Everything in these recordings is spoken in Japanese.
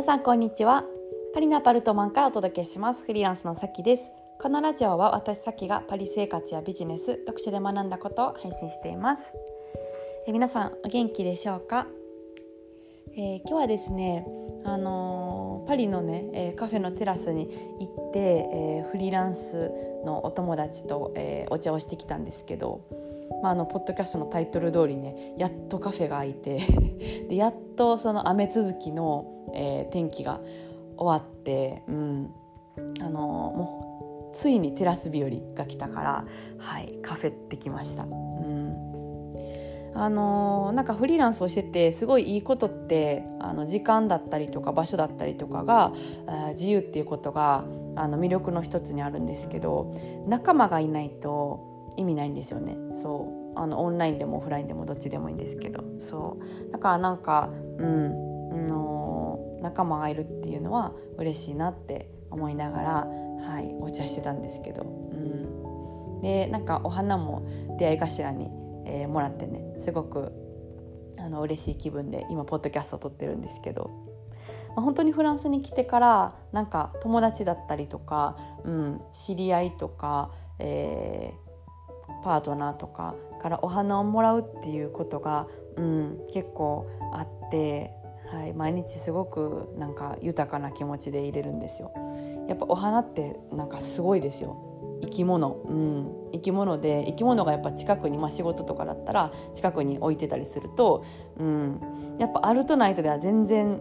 皆さんこんにちは。パリのアパルトマンからお届けします。フリーランスのさきです。このラジオは私さきがパリ生活やビジネス読書で学んだことを配信しています。え皆さんお元気でしょうか、えー、今日はですねあのー、パリのね、えー、カフェのテラスに行って、えフリーランスのお友達と、えお茶をしてきたんですけどまあ、あのポッドキャストのタイトル通りねやっとカフェが開いて でやっとその雨続きの、えー、天気が終わって、うん、あのもうついにテラス日和が来たから、はい、カフェってきました。うんあのなんかフリーランスをしててすごいいいことってあの時間だったりとか場所だったりとかが自由っていうことがあの魅力の一つにあるんですけど仲間がいないと意味ないんですよね。そう。あのオンラインでもオフラインでもどっちでもいいんですけど。そう。だからなんかうん。の仲間がいるっていうのは嬉しいなって思いながら、はい、お茶してたんですけど、うん、でなんかお花も出会い頭に、えー、もらってねすごくあの嬉しい気分で今ポッドキャストを撮ってるんですけど、まあ、本当にフランスに来てからなんか友達だったりとか、うん、知り合いとか、えー、パートナーとかからお花をもらうっていうことが、うん、結構あって、はい、毎日すごくなんか豊かな気持ちでいれるんですよ。やっぱお花ってなんかすごいですよ。生き物、うん、生き物で生き物がやっぱ近くに、まあ、仕事とかだったら近くに置いてたりすると、うん、やっぱあるとないとでは全然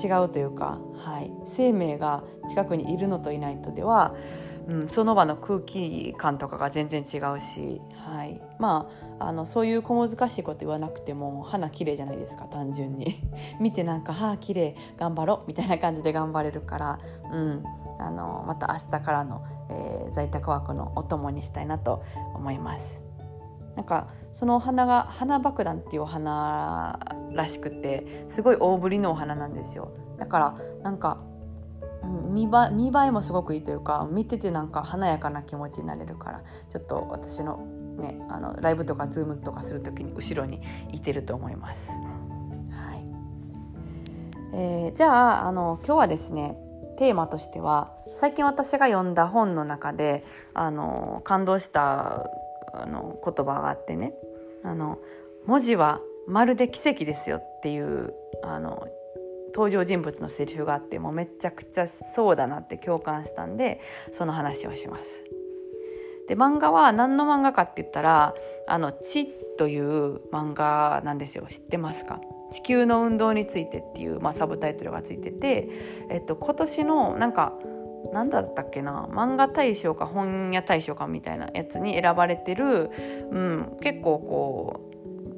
違うというか、はい、生命が近くにいるのといないとではうん、その場の空気感とかが全然違うし、はい、まああのそういう小難しいこと言わなくても花綺麗じゃないですか単純に。見てなんか「はあ綺麗頑張ろう」みたいな感じで頑張れるから、うん、あのまた明日からの、えー、在宅ワークのお供にしたいなと思います。なんかそのお花が花爆弾っていうお花らしくてすごい大ぶりのお花なんですよ。だからなんか見見栄えもすごくいいというか見ててなんか華やかな気持ちになれるからちょっと私の,、ね、あのライブとかズームとかする時に後ろにいてると思います。はいえー、じゃああの今日はですねテーマとしては最近私が読んだ本の中であの感動したあの言葉があってねあの文字はまるで奇跡ですよっていうあの登場人物のセリフがあってもうめちゃくちゃそうだなって共感したんでその話をします。で漫画は何の漫画かって言ったら「あの地」という漫画なんですよ。知ってますか？地球の運動についてっていう、まあ、サブタイトルがついてて、えっと、今年のなんか何だったっけな？漫画大賞か本屋大賞かみたいなやつに選ばれてる、うん、結構こう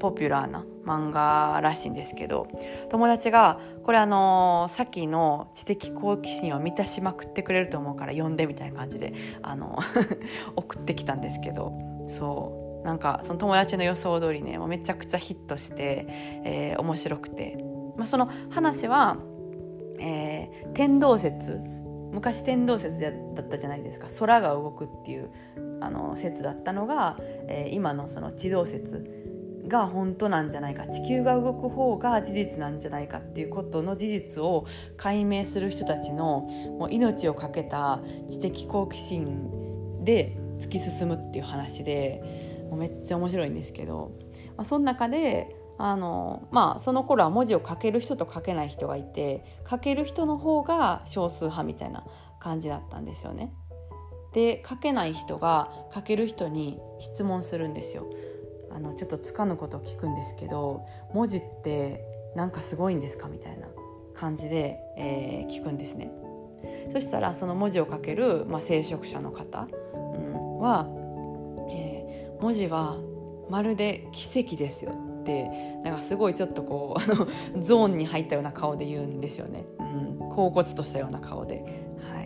ポピュラーな漫画らしいんですけど友達がこれあのさっきの知的好奇心を満たしまくってくれると思うから読んでみたいな感じであの 送ってきたんですけどそう。なんかその友達の予想通りねもうめちゃくちゃヒットして、えー、面白くて、まあ、その話は、えー、天動説昔天動説だったじゃないですか。空が動くっていうあの説だったのが、えー、今のその地動説。が本当なんじゃないか地球が動く方が事実なんじゃないかっていうことの事実を解明する人たちのもう命を懸けた知的好奇心で突き進むっていう話でもうめっちゃ面白いんですけど、まあ、その中であのまあその頃は文字を書ける人と書けない人がいて書ける人の方が少数派みたいな感じだったんですよね。で書けない人が書ける人に質問するんですよ。あのちょっとつかぬことを聞くんですけど文字ってなんかすごいんですかみたいな感じで、えー、聞くんですね。そしたらその文字を書ける、まあ、聖職者の方、うん、は、えー、文字はまるで奇跡ですよってなんかすごいちょっとこう あのゾーンに入ったような顔で言うんですよね、うん、恍惚としたような顔で。は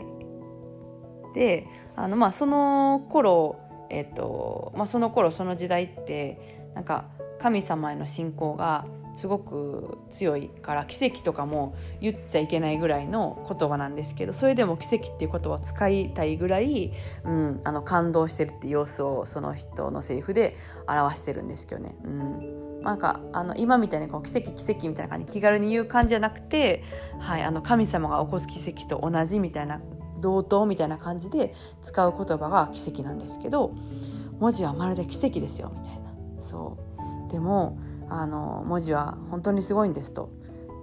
い、であのまあその頃えっとまあ、その頃その時代ってなんか神様への信仰がすごく強いから奇跡とかも言っちゃいけないぐらいの言葉なんですけどそれでも奇跡っていう言葉を使いたいぐらい、うん、あの感動してるっていう様子をその人のセリフで表してるんですけどね。うんなんかあの今みたいにこう奇跡奇跡みたいな感じ気軽に言う感じじゃなくて、はい、あの神様が起こす奇跡と同じみたいな同等みたいな感じで使う言葉が奇跡なんですけど文字はまるで奇跡ですよみたいな。そう。でもあの文字は本当にすごいんですと。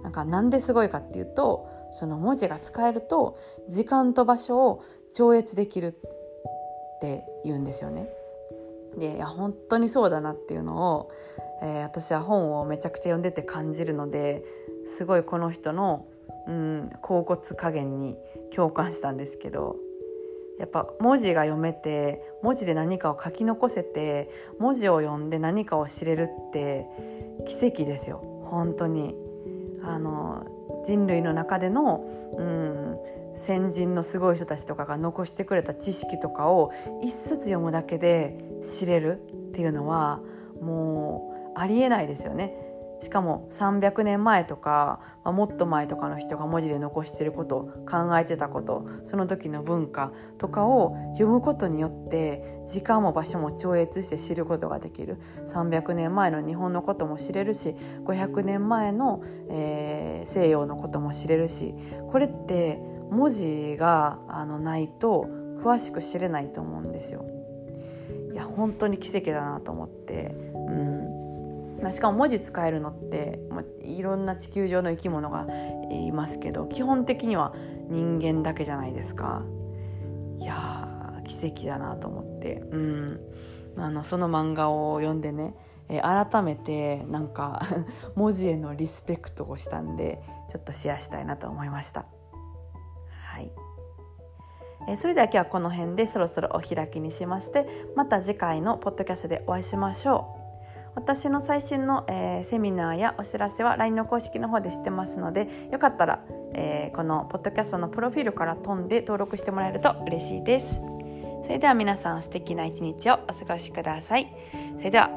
なんかなんですごいかっていうとその文字が使えると時間と場所を超越できるって言うんですよね。でいや本当にそうだなっていうのを、えー、私は本をめちゃくちゃ読んでて感じるのですごいこの人の、うん、甲骨加減に共感したんですけどやっぱ文字が読めて文字で何かを書き残せて文字を読んで何かを知れるって奇跡ですよ本当にあの人類の中での、うん、先人のすごい人たちとかが残してくれた知識とかを一冊読むだけで知れるっていうのはもうありえないですよね。しかも300年前とか、まあ、もっと前とかの人が文字で残してること考えてたことその時の文化とかを読むことによって時間も場所も超越して知ることができる。300年前の日本のことも知れるし500年前の、えー、西洋のことも知れるしこれって文字があのないと詳しく知れないと思うんですよ。いや本当に奇跡だなと思って、うん。まあ、しかも文字使えるのって、まあ、いろんな地球上の生き物がいますけど基本的には人間だけじゃないですか。いや奇跡だなと思って、うん、あのその漫画を読んでねえ改めてなんか 文字へのリスペクトをしたんでちょっとシェアしたいなと思いました。はいえそれでは今日はこの辺でそろそろお開きにしましてまた次回のポッドキャストでお会いしましょう。私の最新の、えー、セミナーやお知らせは LINE の公式の方で知ってますのでよかったら、えー、このポッドキャストのプロフィールから飛んで登録してもらえると嬉しいです。それでは皆さん素敵な一日をお過ごしください。それでは